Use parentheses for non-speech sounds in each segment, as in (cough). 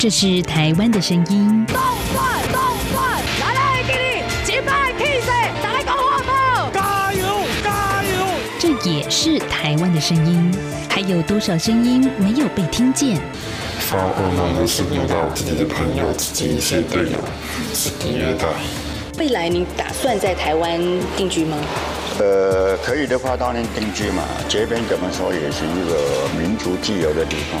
这是台湾的声音。动转动转，来来给你击败气势，大家好不加油加油！这也是台湾的声音。还有多少声音没有被听见？发噩梦的是遇到自己的朋友、自己一些队友是低虐待。未来你打算在台湾定居吗？呃，可以的话当然定居嘛。这边怎么说也是一个民族自由的地方。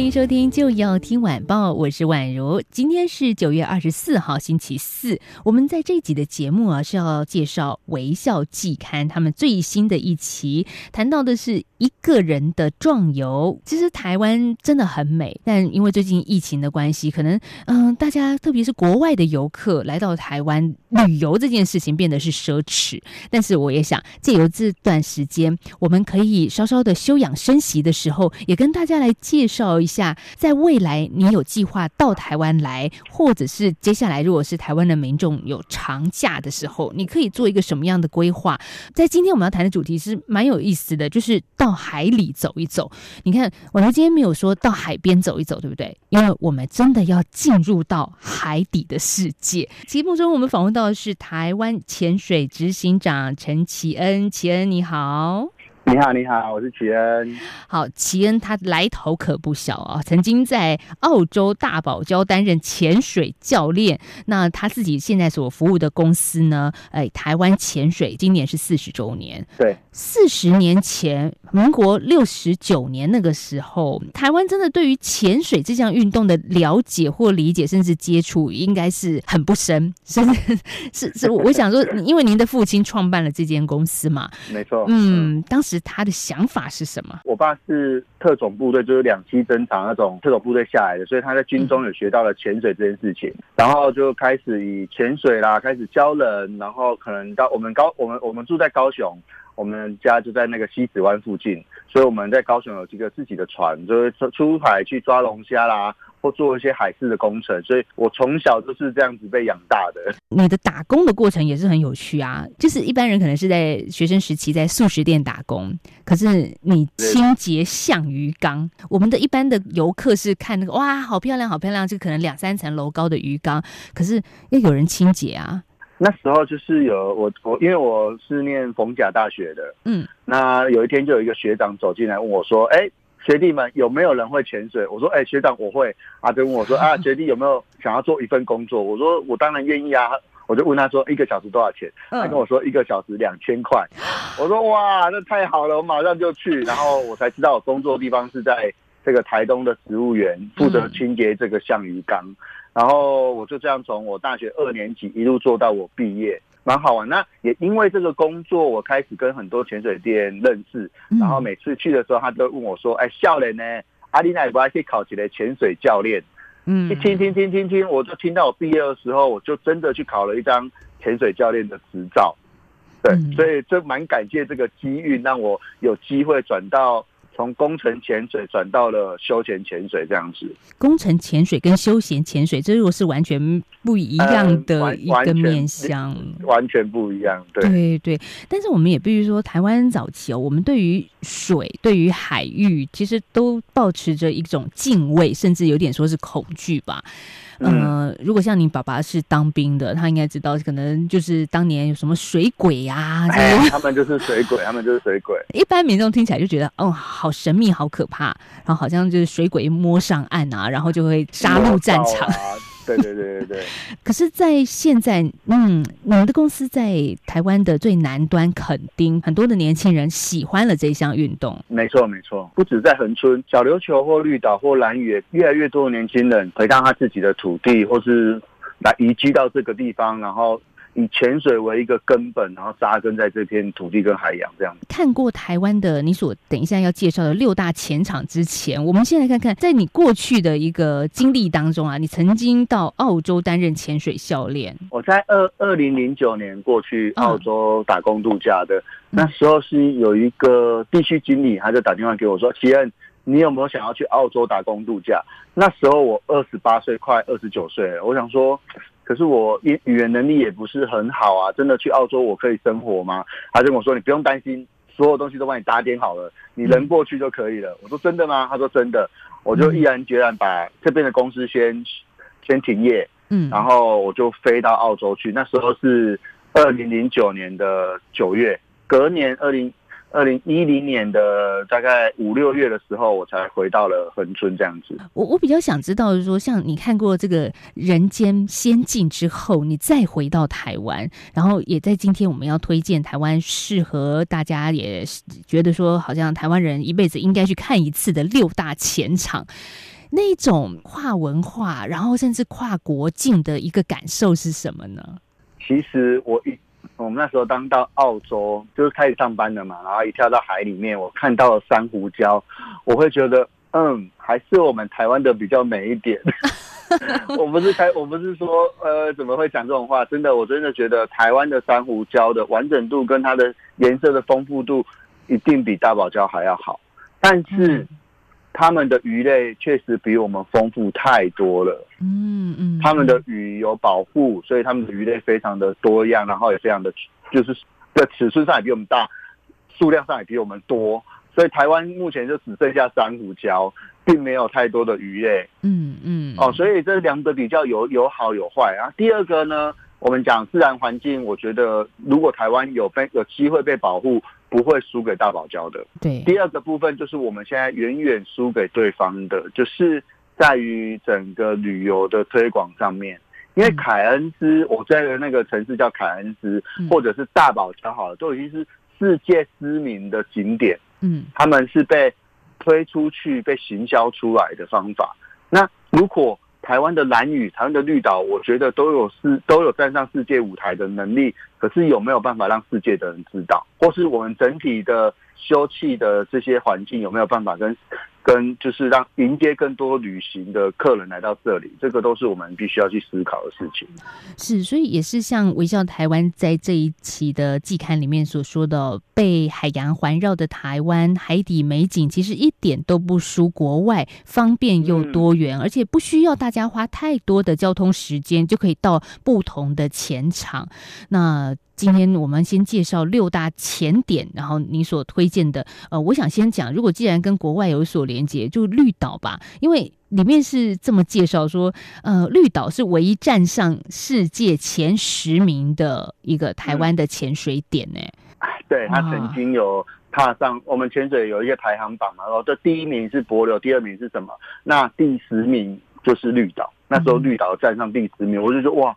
欢迎收听就要听晚报，我是宛如。今天是九月二十四号，星期四。我们在这集的节目啊，是要介绍《微笑季刊》他们最新的一期，谈到的是一个人的壮游。其实台湾真的很美，但因为最近疫情的关系，可能嗯，大家特别是国外的游客来到台湾旅游这件事情变得是奢侈。但是我也想借由这段时间，我们可以稍稍的休养生息的时候，也跟大家来介绍。一下，在未来你有计划到台湾来，或者是接下来如果是台湾的民众有长假的时候，你可以做一个什么样的规划？在今天我们要谈的主题是蛮有意思的，就是到海里走一走。你看，我们今天没有说到海边走一走，对不对？因为我们真的要进入到海底的世界。节目中我们访问到的是台湾潜水执行长陈启恩，启恩你好。你好，你好，我是齐恩。好，齐恩他来头可不小啊，曾经在澳洲大堡礁担任潜水教练。那他自己现在所服务的公司呢？哎，台湾潜水今年是四十周年。对，四十年前，民国六十九年那个时候，台湾真的对于潜水这项运动的了解或理解，甚至接触，应该是很不深。是是是，我想说，因为您的父亲创办了这间公司嘛，没错。嗯，当时。他的想法是什么？我爸是特种部队，就是两栖侦察那种特种部队下来的，所以他在军中有学到了潜水这件事情，然后就开始以潜水啦，开始教人，然后可能到我们高，我们我们住在高雄，我们家就在那个西子湾附近，所以我们在高雄有几个自己的船，就是出海去抓龙虾啦。或做一些海事的工程，所以我从小就是这样子被养大的。你的打工的过程也是很有趣啊，就是一般人可能是在学生时期在素食店打工，可是你清洁象鱼缸。我们的一般的游客是看那个哇，好漂亮，好漂亮，就可能两三层楼高的鱼缸，可是要有人清洁啊。那时候就是有我我，因为我是念逢甲大学的，嗯，那有一天就有一个学长走进来问我说，哎。学弟们有没有人会潜水？我说，哎，学长我会。阿就问我说，(laughs) 啊，学弟有没有想要做一份工作？我说，我当然愿意啊。我就问他说，一个小时多少钱？他跟我说，一个小时两千块。我说，哇，那太好了，我马上就去。然后我才知道，我工作地方是在这个台东的植物园，负责清洁这个象鱼缸。然后我就这样从我大学二年级一路做到我毕业。蛮好玩，那也因为这个工作，我开始跟很多潜水店认识，然后每次去的时候，他都问我说：“哎，笑脸呢？阿丽娜也不可以考起来潜水教练？”嗯，一听听听听听，我就听到我毕业的时候，我就真的去考了一张潜水教练的执照。对，所以这蛮感谢这个机遇，让我有机会转到。从工程潜水转到了休闲潜水这样子，工程潜水跟休闲潜水，这如果是完全不一样的一个面向，完全不一样。对对对，但是我们也必须说，台湾早期哦，我们对于水、对于海域，其实都保持着一种敬畏，甚至有点说是恐惧吧。嗯，如果像你爸爸是当兵的，他应该知道，可能就是当年有什么水鬼呀，他们就是水鬼，他们就是水鬼。一般民众听起来就觉得，哦，好神秘，好可怕，然后好像就是水鬼摸上岸啊，然后就会杀入战场。对对对对对，(laughs) 可是，在现在，嗯，你们的公司在台湾的最南端垦丁，很多的年轻人喜欢了这项运动。没错没错，不止在恒春、小琉球或绿岛或蓝屿，越来越多的年轻人回到他自己的土地，或是来移居到这个地方，然后以潜水为一个根本，然后扎根在这片土地跟海洋这样。看过台湾的你所等一下要介绍的六大潜场之前，我们先来看看，在你过去的一个经历当中啊，你曾经到澳洲担任潜水教练。我在二二零零九年过去澳洲打工度假的，那时候是有一个地区经理，他就打电话给我说：“齐恩，你有没有想要去澳洲打工度假？”那时候我二十八岁，快二十九岁，我想说。可是我语语言能力也不是很好啊，真的去澳洲我可以生活吗？他就跟我说：“你不用担心，所有东西都帮你打点好了，你人过去就可以了。”我说：“真的吗？”他说：“真的。”我就毅然决然把这边的公司先先停业，嗯，然后我就飞到澳洲去。那时候是二零零九年的九月，隔年二零。二零一零年的大概五六月的时候，我才回到了恒春这样子。我我比较想知道，是说像你看过这个《人间仙境》之后，你再回到台湾，然后也在今天我们要推荐台湾适合大家也觉得说，好像台湾人一辈子应该去看一次的六大前场，那种跨文化，然后甚至跨国境的一个感受是什么呢？其实我一。我们那时候刚到澳洲，就是开始上班了嘛，然后一跳到海里面，我看到了珊瑚礁，我会觉得，嗯，还是我们台湾的比较美一点。(laughs) (laughs) 我不是开，我不是说，呃，怎么会讲这种话？真的，我真的觉得台湾的珊瑚礁的完整度跟它的颜色的丰富度，一定比大堡礁还要好。但是。他们的鱼类确实比我们丰富太多了。嗯嗯，他们的鱼有保护，所以他们的鱼类非常的多样，然后也非常的，就是在尺寸上也比我们大，数量上也比我们多。所以台湾目前就只剩下珊瑚礁，并没有太多的鱼类。嗯嗯，哦，所以这两者比较有有好有坏啊。第二个呢，我们讲自然环境，我觉得如果台湾有被有机会被保护。不会输给大堡礁的。对，第二个部分就是我们现在远远输给对方的，就是在于整个旅游的推广上面。因为凯恩斯，我在的那个城市叫凯恩斯，或者是大堡礁，好了，都已经是世界知名的景点。嗯，他们是被推出去、被行销出来的方法。那如果台湾的蓝雨、台湾的绿岛，我觉得都有世都有站上世界舞台的能力。可是有没有办法让世界的人知道，或是我们整体的休憩的这些环境有没有办法跟？跟就是让迎接更多旅行的客人来到这里，这个都是我们必须要去思考的事情。是，所以也是像微笑台湾在这一期的季刊里面所说的，被海洋环绕的台湾海底美景，其实一点都不输国外，方便又多元，而且不需要大家花太多的交通时间就可以到不同的前场。那今天我们先介绍六大潜点，然后你所推荐的，呃，我想先讲，如果既然跟国外有所连接，就绿岛吧，因为里面是这么介绍说，呃，绿岛是唯一站上世界前十名的一个台湾的潜水点呢。对他曾经有踏上我们潜水有一个排行榜嘛，然后这第一名是柏流，第二名是什么？那第十名就是绿岛，那时候绿岛站上第十名，我就说哇。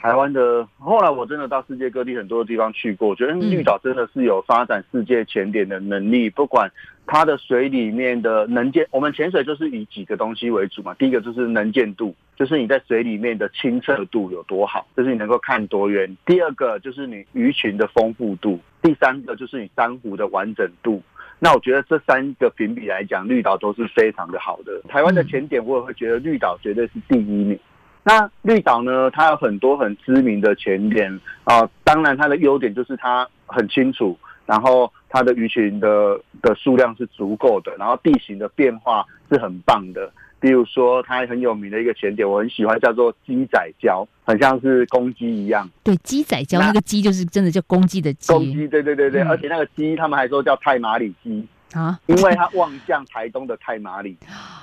台湾的后来，我真的到世界各地很多的地方去过，我觉得绿岛真的是有发展世界潜点的能力。不管它的水里面的能见，我们潜水就是以几个东西为主嘛。第一个就是能见度，就是你在水里面的清澈度有多好，就是你能够看多远。第二个就是你鱼群的丰富度，第三个就是你珊瑚的完整度。那我觉得这三个评比来讲，绿岛都是非常的好的。台湾的潜点，我也会觉得绿岛绝对是第一名。那绿岛呢？它有很多很知名的潜点啊，当然它的优点就是它很清楚，然后它的鱼群的的数量是足够的，然后地形的变化是很棒的。比如说它很有名的一个潜点，我很喜欢，叫做鸡仔礁，很像是公鸡一样。对，鸡仔礁那个鸡就是真的叫公鸡的鸡。公鸡，对对对对，而且那个鸡他们还说叫泰马里鸡。啊，因为它望向台东的太麻里，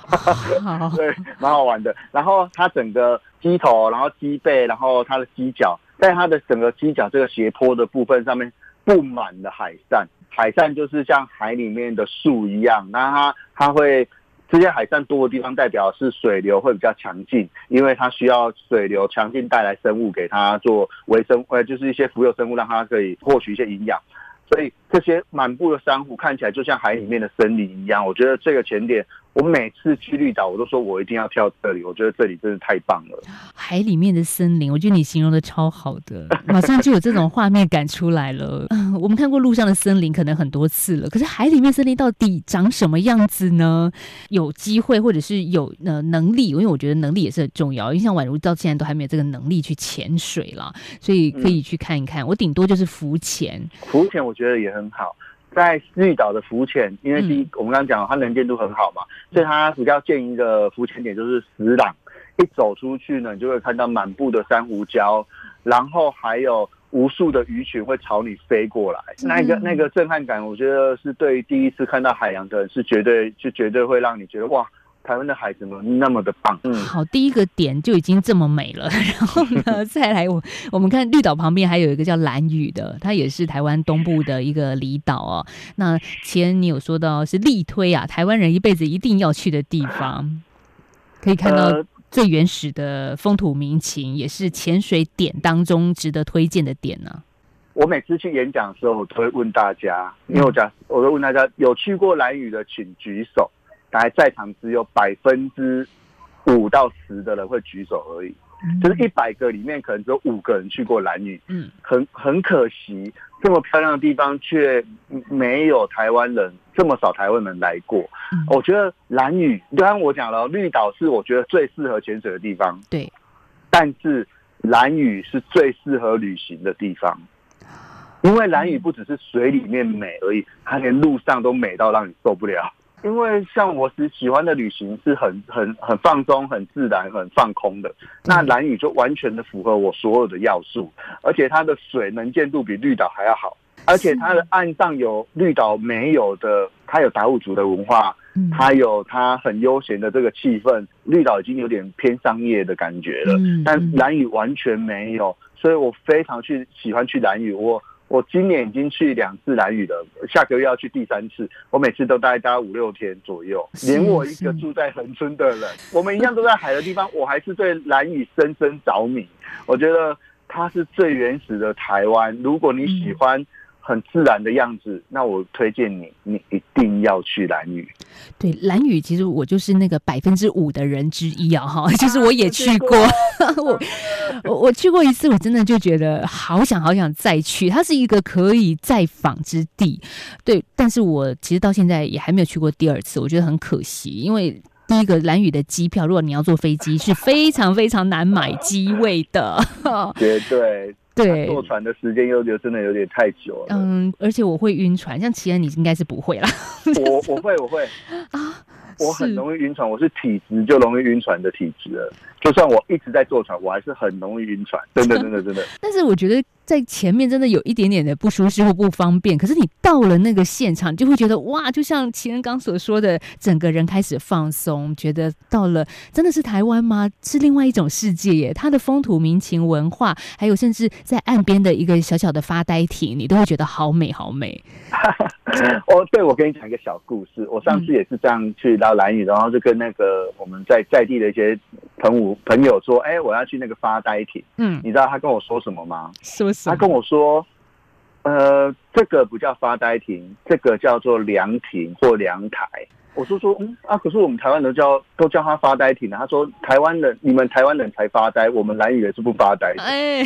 (laughs) 对，蛮好玩的。然后它整个机头，然后机背，然后它的机脚，在它的整个机脚这个斜坡的部分上面布满了海扇，海扇就是像海里面的树一样。那它它会这些海扇多的地方，代表是水流会比较强劲，因为它需要水流强劲带来生物给它做微生，呃，就是一些浮游生物，让它可以获取一些营养。所以这些满布的珊瑚看起来就像海里面的森林一样。我觉得这个潜点，我每次去绿岛，我都说我一定要跳这里，我觉得这里真是太棒了。海里面的森林，我觉得你形容的超好的，马上就有这种画面感出来了。嗯 (laughs) 我们看过路上的森林可能很多次了，可是海里面森林到底长什么样子呢？有机会或者是有呃能力，因为我觉得能力也是很重要。因为像宛如到现在都还没有这个能力去潜水了，所以可以去看一看。我顶多就是浮潜，浮潜我觉得也很好。在绿岛的浮潜，因为第一，我们刚刚讲它能见度很好嘛，所以它比较建议的浮潜点就是石朗。一走出去呢，你就会看到满布的珊瑚礁，然后还有无数的鱼群会朝你飞过来。那个那个震撼感，我觉得是对第一次看到海洋的人是绝对就绝对会让你觉得哇。台湾的海怎么那么的棒？嗯，好，第一个点就已经这么美了，(laughs) 然后呢，再来我我们看绿岛旁边还有一个叫蓝屿的，它也是台湾东部的一个离岛哦。那前你有说到是力推啊，台湾人一辈子一定要去的地方，可以看到最原始的风土民情，也是潜水点当中值得推荐的点呢。我每次去演讲的时候，我都会问大家，因为我讲，我都问大家有去过蓝屿的，请举手。大概在场只有百分之五到十的人会举手而已，就是一百个里面可能只有五个人去过蓝屿。嗯，很很可惜，这么漂亮的地方却没有台湾人这么少台湾人来过。我觉得蓝屿，刚刚我讲了，绿岛是我觉得最适合潜水的地方。对，但是蓝屿是最适合旅行的地方，因为蓝屿不只是水里面美而已，它连路上都美到让你受不了。因为像我是喜欢的旅行是很很很放松、很自然、很放空的，那蓝屿就完全的符合我所有的要素，而且它的水能见度比绿岛还要好，而且它的岸上有绿岛没有的，它有达悟族的文化，它有它很悠闲的这个气氛，绿岛已经有点偏商业的感觉了，但蓝屿完全没有，所以我非常去喜欢去蓝屿，我。我今年已经去两次蓝屿了，下个月要去第三次。我每次都待待五六天左右，连我一个住在恒春的人，我们一样都在海的地方，我还是对蓝屿深深着迷。我觉得它是最原始的台湾。如果你喜欢。很自然的样子，那我推荐你，你一定要去蓝屿。对，蓝屿其实我就是那个百分之五的人之一啊，哈，就是我也 (laughs) 去过，我我我去过一次，我真的就觉得好想好想再去。它是一个可以再访之地，对，但是我其实到现在也还没有去过第二次，我觉得很可惜，因为第一个蓝屿的机票，如果你要坐飞机，是非常非常难买机位的，绝对。对，坐船的时间又就真的有点太久了。嗯，而且我会晕船，像齐恩你应该是不会啦。我我会我会 (laughs) 啊，我很容易晕船，我是体质就容易晕船的体质了。就算我一直在坐船，我还是很容易晕船，(laughs) 真的真的真的。但是我觉得。在前面真的有一点点的不舒适或不方便，可是你到了那个现场，就会觉得哇，就像齐仁刚所说的，整个人开始放松，觉得到了真的是台湾吗？是另外一种世界耶！它的风土民情、文化，还有甚至在岸边的一个小小的发呆亭，你都会觉得好美好美。哦，对，我跟你讲一个小故事。我上次也是这样去到蓝屿，然后就跟那个我们在在地的一些朋友朋友说，哎，我要去那个发呆亭。嗯，你知道他跟我说什么吗？说。他跟我说：“呃，这个不叫发呆亭，这个叫做凉亭或凉台。”我说：“说嗯啊，可是我们台湾人叫都叫他发呆亭他说：“台湾人，你们台湾人才发呆，我们蓝屿人是不发呆。”哎，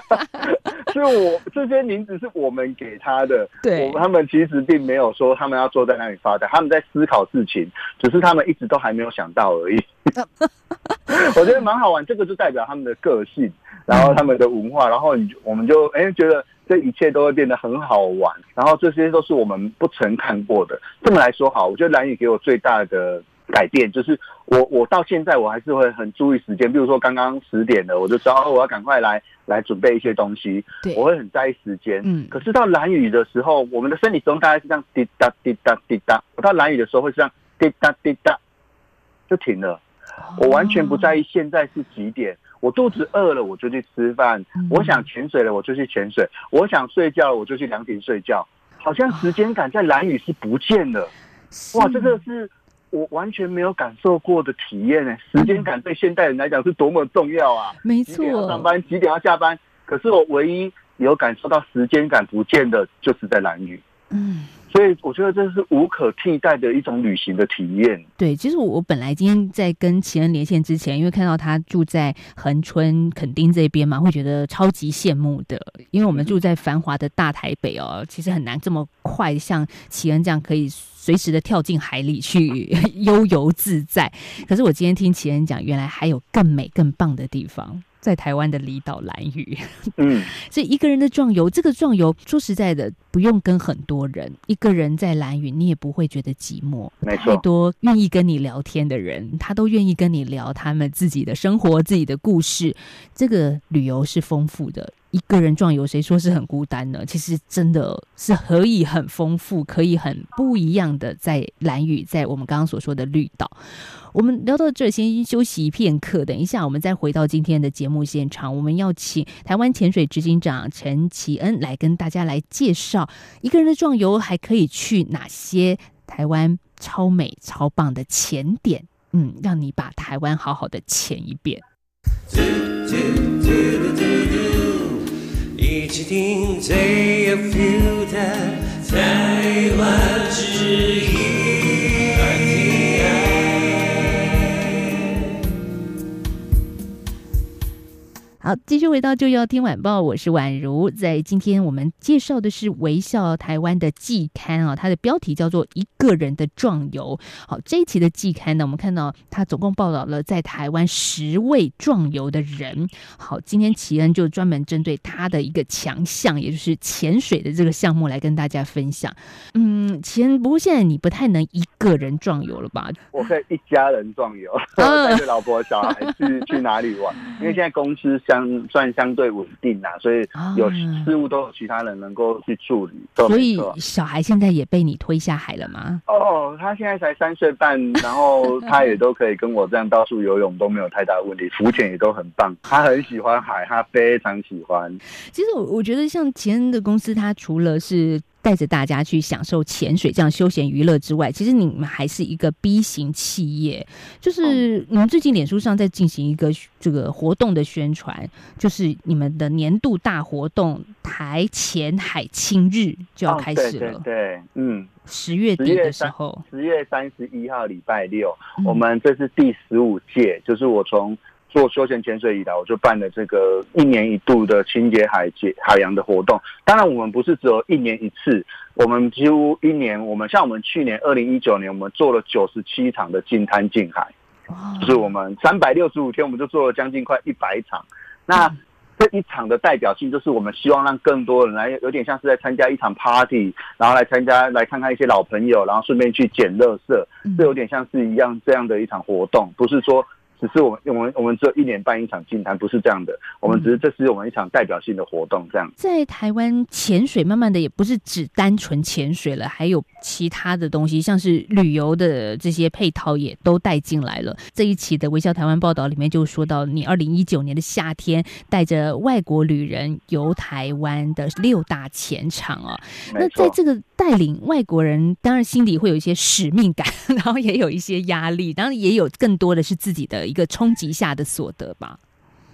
(laughs) 所以我这些名字是我们给他的。对，我他们其实并没有说他们要坐在那里发呆，他们在思考事情，只是他们一直都还没有想到而已。(laughs) 我觉得蛮好玩，这个就代表他们的个性。然后他们的文化，然后你我们就哎觉得这一切都会变得很好玩，然后这些都是我们不曾看过的。这么来说好，我觉得蓝宇给我最大的改变就是我我到现在我还是会很注意时间，比如说刚刚十点了，我就知道我要赶快来来准备一些东西，我会很在意时间。嗯，可是到蓝雨的时候，我们的生理钟大概是这样滴答滴答滴答，我到蓝雨的时候会这样滴答滴答就停了，我完全不在意现在是几点。我肚子饿了，我就去吃饭；我想潜水了，我就去潜水；我想睡觉，我就去凉亭睡觉。好像时间感在蓝雨是不见了。哇，这个是我完全没有感受过的体验呢。时间感对现代人来讲是多么重要啊！没错，几点要上班，几点要下班？可是我唯一有感受到时间感不见的，就是在蓝屿。嗯。所以我觉得这是无可替代的一种旅行的体验。对，其实我本来今天在跟奇恩连线之前，因为看到他住在恒春垦丁这边嘛，会觉得超级羡慕的。因为我们住在繁华的大台北哦，其实很难这么快像奇恩这样可以随时的跳进海里去 (laughs) 悠游自在。可是我今天听奇恩讲，原来还有更美更棒的地方。在台湾的离岛蓝屿，嗯，(laughs) 所以一个人的壮游，这个壮游说实在的，不用跟很多人，一个人在蓝屿，你也不会觉得寂寞。没错，太多愿意跟你聊天的人，他都愿意跟你聊他们自己的生活、自己的故事。这个旅游是丰富的。一个人壮游，谁说是很孤单呢？其实真的是可以很丰富，可以很不一样的。在蓝屿，在我们刚刚所说的绿岛，我们聊到这，先休息一片刻。等一下，我们再回到今天的节目现场。我们要请台湾潜水执行长陈启恩来跟大家来介绍一个人的壮游还可以去哪些台湾超美超棒的潜点。嗯，让你把台湾好好的潜一遍。一起听最有 feel 的台湾之音。好，继续回到就要听晚报，我是宛如。在今天我们介绍的是微笑台湾的季刊啊，它的标题叫做《一个人的壮游》。好，这一期的季刊呢，我们看到它总共报道了在台湾十位壮游的人。好，今天奇恩就专门针对他的一个强项，也就是潜水的这个项目来跟大家分享。嗯，奇恩，不过现在你不太能一个人壮游了吧？我可以一家人壮游，带着老婆小孩去去哪里玩？因为现在公司相算相对稳定啊，所以有事物都有其他人能够去处理。所以小孩现在也被你推下海了吗？哦，他现在才三岁半，然后 (laughs) 他也都可以跟我这样到处游泳都没有太大问题，浮潜也都很棒。他很喜欢海，他非常喜欢。其实我我觉得像前恩的公司，他除了是。带着大家去享受潜水这样休闲娱乐之外，其实你们还是一个 B 型企业。就是你们最近脸书上在进行一个这个活动的宣传，就是你们的年度大活动“台前海清日”就要开始了。对，嗯，十月底的时候，十月三十一号礼拜六，我们这是第十五届，就是我从。做休闲潜水以来，我就办了这个一年一度的清洁海节海洋的活动。当然，我们不是只有一年一次，我们几乎一年，我们像我们去年二零一九年，我们做了九十七场的净滩净海，就是我们三百六十五天，我们就做了将近快一百场。那这一场的代表性，就是我们希望让更多人来，有点像是在参加一场 party，然后来参加来看看一些老朋友，然后顺便去捡乐色，这有点像是一样这样的一场活动，不是说。只是我们我们我们只有一年办一场金坛，不是这样的。我们只是这是我们一场代表性的活动，这样。在台湾潜水，慢慢的也不是只单纯潜水了，还有其他的东西，像是旅游的这些配套也都带进来了。这一期的微笑台湾报道里面就说到，你二零一九年的夏天带着外国旅人游台湾的六大潜场啊。那在这个带领外国人，当然心里会有一些使命感，(laughs) 然后也有一些压力，当然也有更多的是自己的。一个冲击下的所得吧。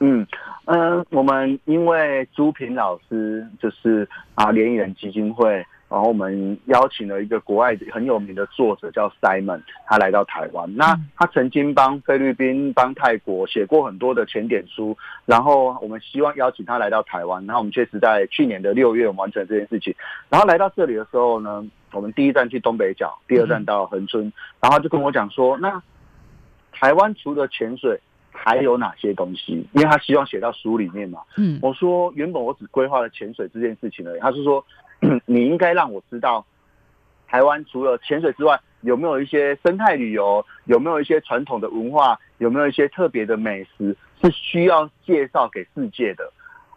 嗯嗯，我们因为朱平老师就是啊联谊人基金会，然后我们邀请了一个国外很有名的作者叫 Simon，他来到台湾。那他曾经帮菲律宾、帮泰国写过很多的前点书，然后我们希望邀请他来到台湾。那我们确实在去年的六月完成这件事情。然后来到这里的时候呢，我们第一站去东北角，第二站到恒春，然后就跟我讲说那。台湾除了潜水，还有哪些东西？因为他希望写到书里面嘛。嗯，我说原本我只规划了潜水这件事情而已。他是说，(clears throat) 你应该让我知道，台湾除了潜水之外，有没有一些生态旅游，有没有一些传统的文化，有没有一些特别的美食是需要介绍给世界的？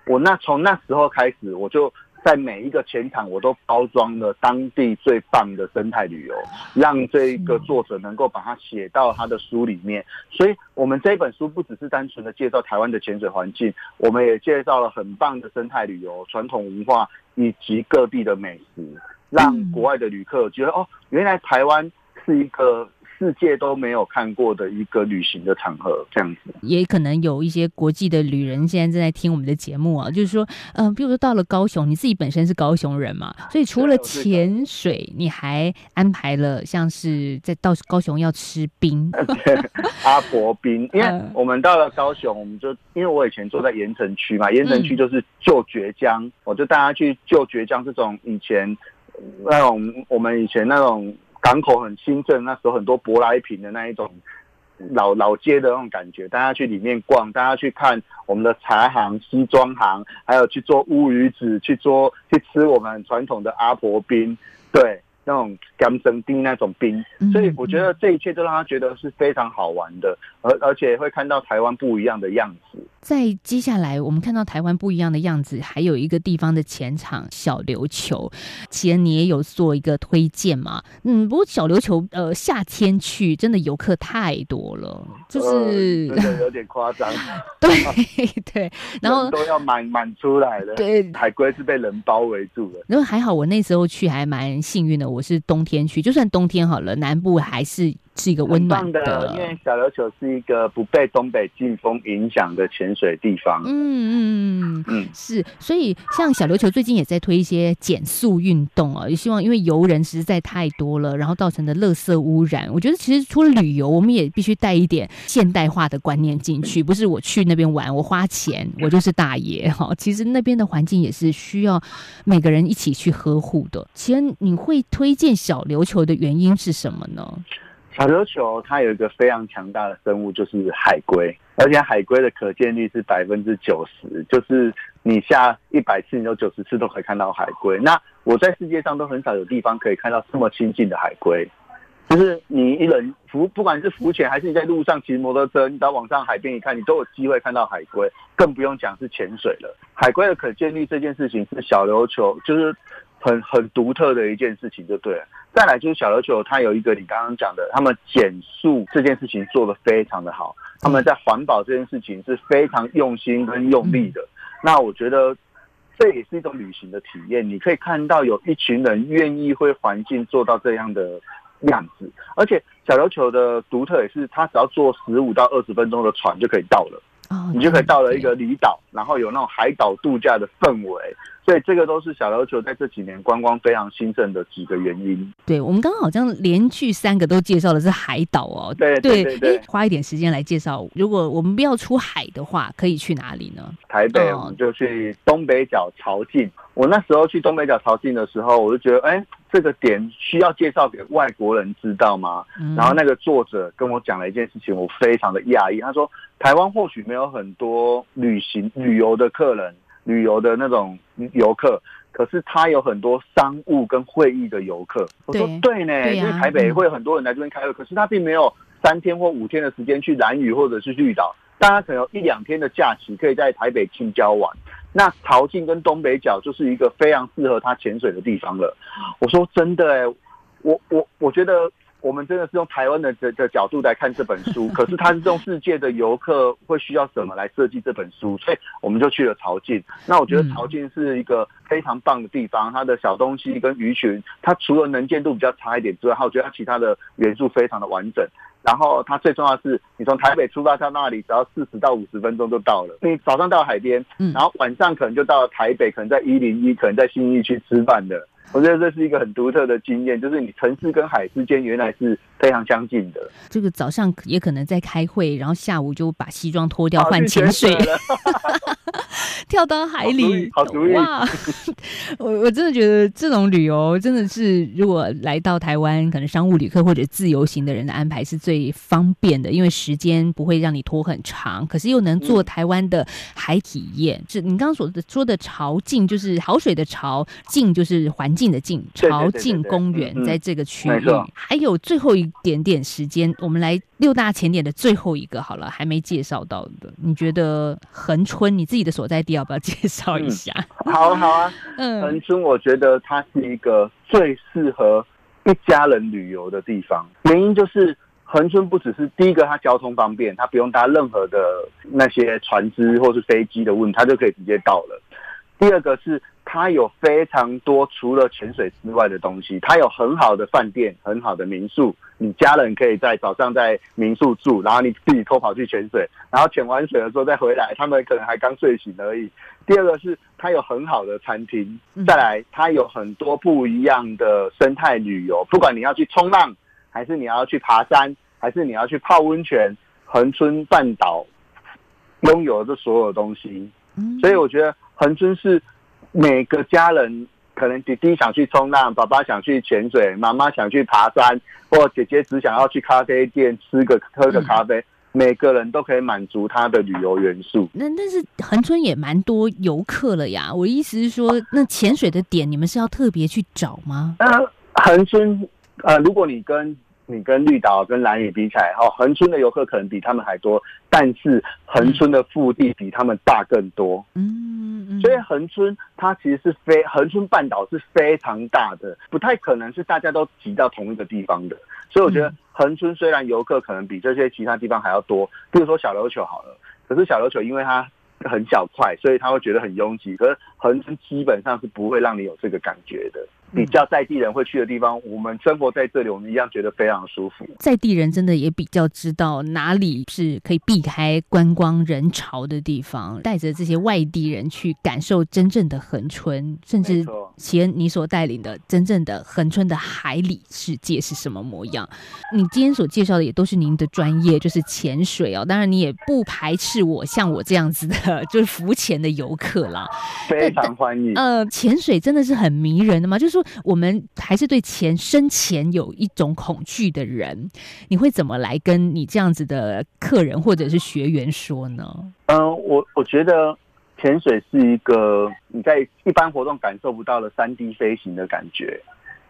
我那从那时候开始，我就。在每一个前场，我都包装了当地最棒的生态旅游，让这个作者能够把它写到他的书里面。所以，我们这本书不只是单纯的介绍台湾的潜水环境，我们也介绍了很棒的生态旅游、传统文化以及各地的美食，让国外的旅客觉得哦，原来台湾是一个世界都没有看过的一个旅行的场合，这样子。也可能有一些国际的旅人现在正在听我们的节目啊，就是说，嗯，比如说到了高雄，你自己本身是高雄人嘛，所以除了潜水，你还安排了像是在到高雄要吃冰，(laughs) 阿伯冰，(laughs) 因为我们到了高雄，我们就因为我以前住在盐城区嘛，盐城区就是旧绝江，我就带他去旧绝江这种以前。那种我们以前那种港口很兴盛，那时候很多舶来品的那一种老老街的那种感觉，大家去里面逛，大家去看我们的茶行、西装行，还有去做乌鱼子，去做去吃我们传统的阿婆冰，对。那种干生冰那种冰，所以我觉得这一切都让他觉得是非常好玩的，而而且会看到台湾不一样的样子。在接下来，我们看到台湾不一样的样子，还有一个地方的前场小琉球，其实你也有做一个推荐嘛？嗯，不过小琉球呃夏天去真的游客太多了，就是真的有点夸张。(laughs) 对对，然后都要满满出来了。对，海龟是被人包围住了。然后还好，我那时候去还蛮幸运的。我是冬天去，就算冬天好了，南部还是。是一个温暖的，因为小琉球是一个不被东北季风影响的潜水地方。嗯嗯嗯嗯，是，所以像小琉球最近也在推一些减速运动啊，也希望因为游人实在太多了，然后造成的垃圾污染。我觉得其实除了旅游，我们也必须带一点现代化的观念进去，不是我去那边玩，我花钱我就是大爷哈。其实那边的环境也是需要每个人一起去呵护的。其实你会推荐小琉球的原因是什么呢？小琉球它有一个非常强大的生物，就是海龟，而且海龟的可见率是百分之九十，就是你下一百次，你有九十次都可以看到海龟。那我在世界上都很少有地方可以看到这么亲近的海龟，就是你一人浮，不管是浮潜还是你在路上骑摩托车，你到往上海边一看，你都有机会看到海龟，更不用讲是潜水了。海龟的可见率这件事情是小琉球就是很很独特的一件事情，就对了。再来就是小琉球，它有一个你刚刚讲的，他们减速这件事情做得非常的好，他们在环保这件事情是非常用心跟用力的。那我觉得这也是一种旅行的体验，你可以看到有一群人愿意为环境做到这样的样子，而且小琉球的独特也是，它只要坐十五到二十分钟的船就可以到了，你就可以到了一个离岛，然后有那种海岛度假的氛围。所以这个都是小琉球在这几年观光非常兴盛的几个原因。对，我们刚刚好像连续三个都介绍的是海岛哦。对对对，花一点时间来介绍，如果我们不要出海的话，可以去哪里呢？台北，我们就去东北角朝觐。我那时候去东北角朝觐的时候，我就觉得，哎，这个点需要介绍给外国人知道吗？然后那个作者跟我讲了一件事情，我非常的讶异。他说，台湾或许没有很多旅行旅游的客人。旅游的那种游客，可是他有很多商务跟会议的游客。我说对呢，因为台北会有很多人来这边开会，可是他并没有三天或五天的时间去蓝屿或者是绿岛，大家可能有一两天的假期可以在台北近郊玩。那潮境跟东北角就是一个非常适合他潜水的地方了。我说真的哎，我我我觉得。我们真的是用台湾的的的角度来看这本书，(laughs) 可是它是用世界的游客会需要什么来设计这本书，所以我们就去了潮境。那我觉得潮境是一个非常棒的地方，它的小东西跟鱼群，它除了能见度比较差一点之外，我觉得它其他的元素非常的完整。然后它最重要的是，你从台北出发到那里，只要四十到五十分钟就到了。你早上到海边，然后晚上可能就到了台北，可能在一零一，可能在新义去吃饭的。我觉得这是一个很独特的经验，就是你城市跟海之间原来是非常相近的。这个早上也可能在开会，然后下午就把西装脱掉换潜水了，(laughs) (laughs) 跳到海里。好主意！哇，我我真的觉得这种旅游真的是，如果来到台湾，可能商务旅客或者自由行的人的安排是最方便的，因为时间不会让你拖很长，可是又能做台湾的海体验。是你刚刚所说的潮境，就是好水的潮，境就是环境。的境潮境公园在这个区域，还有最后一点点时间，我们来六大前点的最后一个好了，还没介绍到的，你觉得恒春你自己的所在地要不要介绍一下？好啊好啊，(laughs) 嗯，恒春我觉得它是一个最适合一家人旅游的地方，原因就是恒春不只是第一个，它交通方便，它不用搭任何的那些船只或是飞机的问，它就可以直接到了。第二个是它有非常多除了潜水之外的东西，它有很好的饭店、很好的民宿，你家人可以在早上在民宿住，然后你自己偷跑去潜水，然后潜完水的时候再回来，他们可能还刚睡醒而已。第二个是它有很好的餐厅，再来它有很多不一样的生态旅游，不管你要去冲浪，还是你要去爬山，还是你要去泡温泉，恒春半岛拥有这所有东西，所以我觉得恒春是每个家人可能弟弟想去冲浪，爸爸想去潜水，妈妈想去爬山，或姐姐只想要去咖啡店吃个喝个咖啡。每个人都可以满足他的旅游元素。那但是恒春也蛮多游客了呀。我意思是说，那潜水的点你们是要特别去找吗？呃，恒春呃，如果你跟你跟绿岛跟蓝屿比起来，哈，恒春的游客可能比他们还多，但是恒春的腹地比他们大更多。嗯，所以恒春它其实是非恒春半岛是非常大的，不太可能是大家都挤到同一个地方的。所以我觉得。恒春虽然游客可能比这些其他地方还要多，比如说小琉球好了，可是小琉球因为它很小块，所以他会觉得很拥挤。可是恒春基本上是不会让你有这个感觉的。比较在地人会去的地方，我们生活在这里，我们一样觉得非常舒服。在地人真的也比较知道哪里是可以避开观光人潮的地方，带着这些外地人去感受真正的恒春，甚至齐恩你所带领的真正的恒春的海里世界是什么模样。你今天所介绍的也都是您的专业，就是潜水哦。当然，你也不排斥我像我这样子的，就是浮潜的游客啦，非常欢迎。呃，潜水真的是很迷人的嘛，就是说。我们还是对钱深钱有一种恐惧的人，你会怎么来跟你这样子的客人或者是学员说呢？嗯，我我觉得潜水是一个你在一般活动感受不到的三 D 飞行的感觉。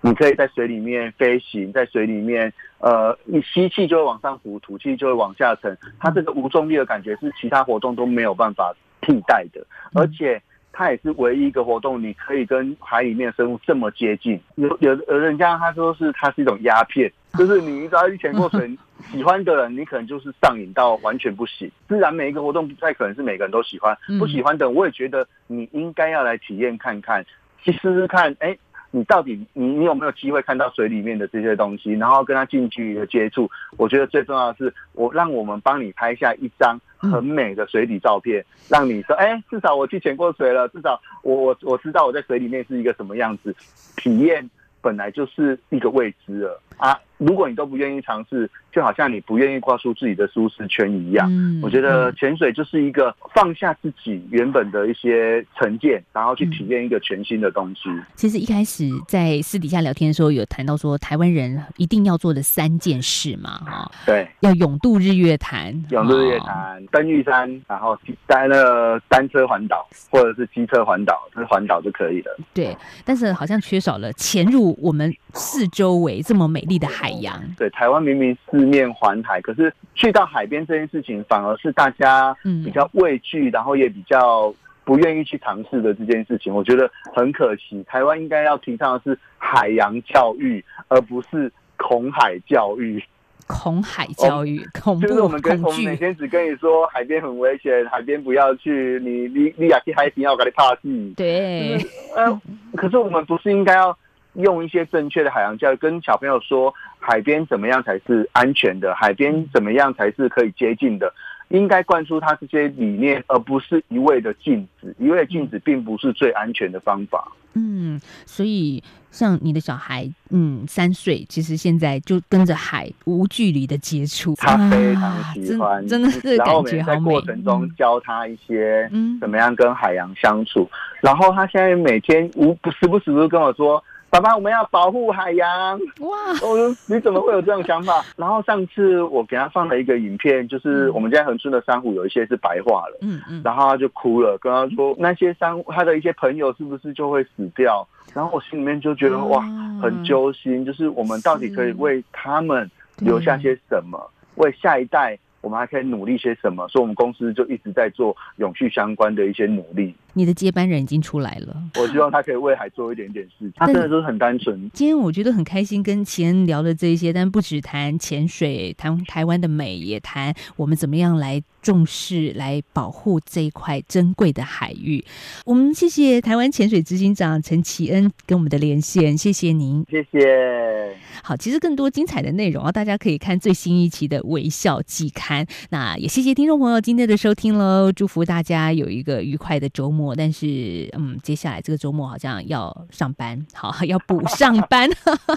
你可以在水里面飞行，在水里面，呃，你吸气就会往上浮，吐气就会往下沉。它这个无重力的感觉是其他活动都没有办法替代的，而且。它也是唯一一个活动，你可以跟海里面生物这么接近。有有有人家他说是它是一种鸦片，(laughs) 就是你只要一潜过水，喜欢的人你可能就是上瘾到完全不行。自然每一个活动不太可能是每个人都喜欢，不喜欢的我也觉得你应该要来体验看看，去试试看，哎。你到底你你有没有机会看到水里面的这些东西，然后跟他近距离的接触？我觉得最重要的是，我让我们帮你拍下一张很美的水底照片，让你说，哎，至少我去潜过水了，至少我我我知道我在水里面是一个什么样子，体验。本来就是一个未知了啊！如果你都不愿意尝试，就好像你不愿意跨出自己的舒适圈一样。嗯，我觉得潜水就是一个放下自己原本的一些成见，然后去体验一个全新的东西。其实一开始在私底下聊天的时候，有谈到说台湾人一定要做的三件事嘛，哈，对，要勇渡日月潭，勇渡日月潭，登玉山，然后单了单车环岛或者是机车环岛，是环岛就可以了。对，但是好像缺少了潜入。我们四周围这么美丽的海洋，对台湾明明四面环海，可是去到海边这件事情，反而是大家比较畏惧，然后也比较不愿意去尝试的这件事情，我觉得很可惜。台湾应该要提倡的是海洋教育，而不是恐海教育。恐海教育，恐就是我们跟我们每天只跟你说海边很危险，海边不要去，你你你亚去海边要给你怕死。对，呃，可是我们不是应该要用一些正确的海洋教育，跟小朋友说海边怎么样才是安全的，海边怎么样才是可以接近的。应该灌输他这些理念，而不是一味的禁止。一味的禁止并不是最安全的方法。嗯，所以像你的小孩，嗯，三岁，其实现在就跟着海无距离的接触，他非常喜欢，真的是感觉在过程中教他一些，嗯，怎么样跟海洋相处。然后他现在每天无不时不时都跟我说。爸爸，我们要保护海洋哇！我说你怎么会有这种想法？(laughs) 然后上次我给他放了一个影片，就是我们家恒春的珊瑚有一些是白化了，嗯嗯，然后他就哭了，跟他说那些珊瑚他的一些朋友是不是就会死掉？然后我心里面就觉得哇，很揪心，就是我们到底可以为他们留下些什么？为下一代，我们还可以努力些什么？所以我们公司就一直在做永续相关的一些努力。你的接班人已经出来了。我希望他可以为海做一点点事情。他真的都是很单纯。今天我觉得很开心，跟齐恩聊了这些，但不只谈潜水，谈台湾的美，也谈我们怎么样来重视、来保护这一块珍贵的海域。我们谢谢台湾潜水执行长陈齐恩跟我们的连线，谢谢您，谢谢。好，其实更多精彩的内容啊，大家可以看最新一期的《微笑季刊》。那也谢谢听众朋友今天的收听喽，祝福大家有一个愉快的周末。但是，嗯，接下来这个周末好像要上班，好要补上班。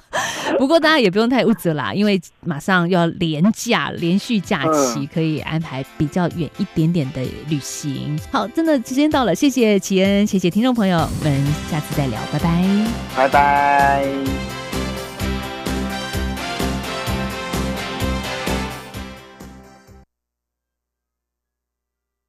(laughs) 不过大家也不用太物责啦，因为马上要连假，连续假期可以安排比较远一点点的旅行。好，真的时间到了，谢谢齐恩，谢谢听众朋友，我们下次再聊，拜拜，拜拜。